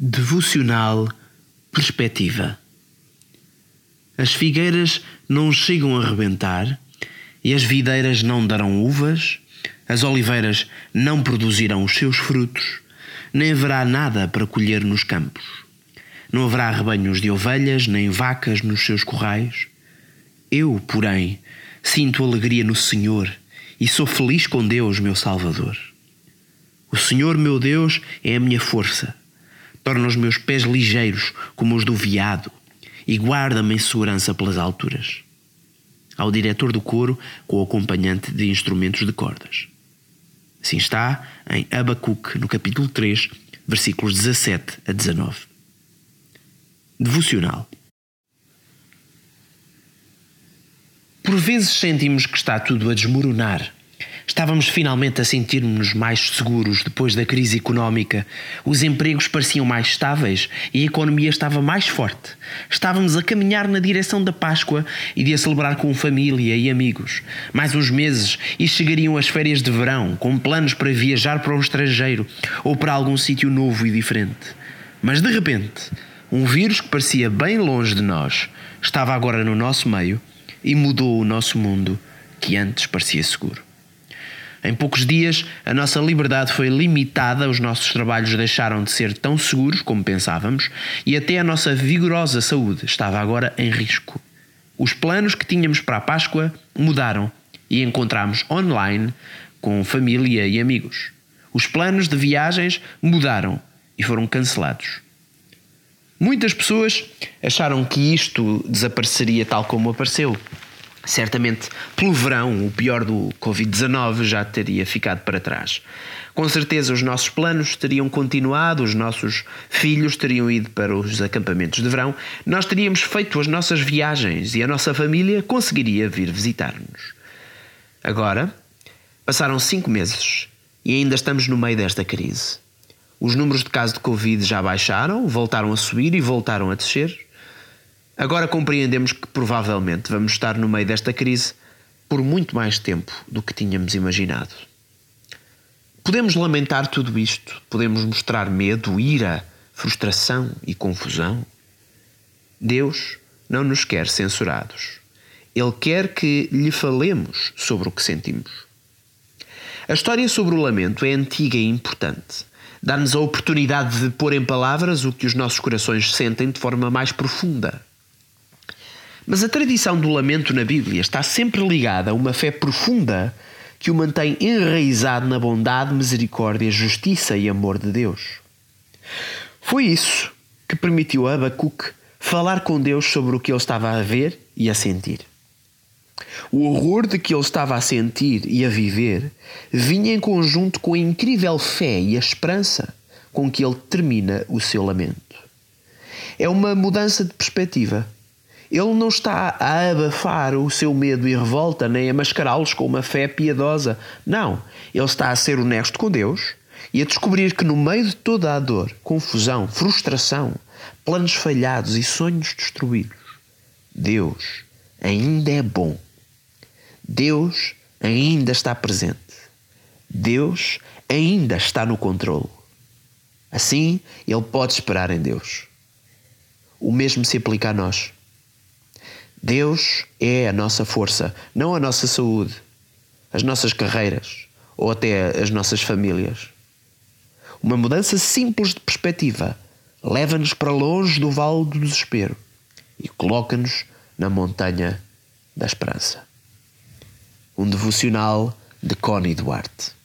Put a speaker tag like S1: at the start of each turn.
S1: Devocional Perspectiva. As figueiras não chegam a rebentar, e as videiras não darão uvas, as oliveiras não produzirão os seus frutos, nem haverá nada para colher nos campos. Não haverá rebanhos de ovelhas, nem vacas nos seus corrais. Eu, porém, sinto alegria no Senhor e sou feliz com Deus, meu Salvador. O Senhor, meu Deus, é a minha força torna os meus pés ligeiros como os do veado e guarda-me em segurança pelas alturas. Ao diretor do coro com o acompanhante de instrumentos de cordas. Assim está em Abacuque, no capítulo 3, versículos 17 a 19. Devocional. Por vezes sentimos que está tudo a desmoronar Estávamos finalmente a sentir-nos mais seguros depois da crise económica. Os empregos pareciam mais estáveis e a economia estava mais forte. Estávamos a caminhar na direção da Páscoa e de a celebrar com família e amigos. Mais uns meses e chegariam as férias de verão, com planos para viajar para o estrangeiro ou para algum sítio novo e diferente. Mas de repente, um vírus que parecia bem longe de nós estava agora no nosso meio e mudou o nosso mundo que antes parecia seguro. Em poucos dias, a nossa liberdade foi limitada, os nossos trabalhos deixaram de ser tão seguros como pensávamos e até a nossa vigorosa saúde estava agora em risco. Os planos que tínhamos para a Páscoa mudaram e encontramos online com família e amigos. Os planos de viagens mudaram e foram cancelados. Muitas pessoas acharam que isto desapareceria tal como apareceu certamente pelo verão, o pior do Covid-19 já teria ficado para trás. Com certeza os nossos planos teriam continuado, os nossos filhos teriam ido para os acampamentos de verão, nós teríamos feito as nossas viagens e a nossa família conseguiria vir visitar-nos. Agora, passaram cinco meses e ainda estamos no meio desta crise. Os números de casos de Covid já baixaram, voltaram a subir e voltaram a descer. Agora compreendemos que provavelmente vamos estar no meio desta crise por muito mais tempo do que tínhamos imaginado. Podemos lamentar tudo isto, podemos mostrar medo, ira, frustração e confusão. Deus não nos quer censurados. Ele quer que lhe falemos sobre o que sentimos. A história sobre o lamento é antiga e importante. Dá-nos a oportunidade de pôr em palavras o que os nossos corações sentem de forma mais profunda. Mas a tradição do lamento na Bíblia está sempre ligada a uma fé profunda que o mantém enraizado na bondade, misericórdia, justiça e amor de Deus. Foi isso que permitiu a Abacuque falar com Deus sobre o que ele estava a ver e a sentir. O horror de que ele estava a sentir e a viver vinha em conjunto com a incrível fé e a esperança com que ele termina o seu lamento. É uma mudança de perspectiva ele não está a abafar o seu medo e revolta, nem a mascará-los com uma fé piedosa. Não. Ele está a ser honesto com Deus e a descobrir que no meio de toda a dor, confusão, frustração, planos falhados e sonhos destruídos, Deus ainda é bom. Deus ainda está presente. Deus ainda está no controle. Assim, ele pode esperar em Deus. O mesmo se aplica a nós. Deus é a nossa força, não a nossa saúde, as nossas carreiras ou até as nossas famílias. Uma mudança simples de perspectiva leva-nos para longe do vale do desespero e coloca-nos na montanha da esperança. Um devocional de Connie Duarte.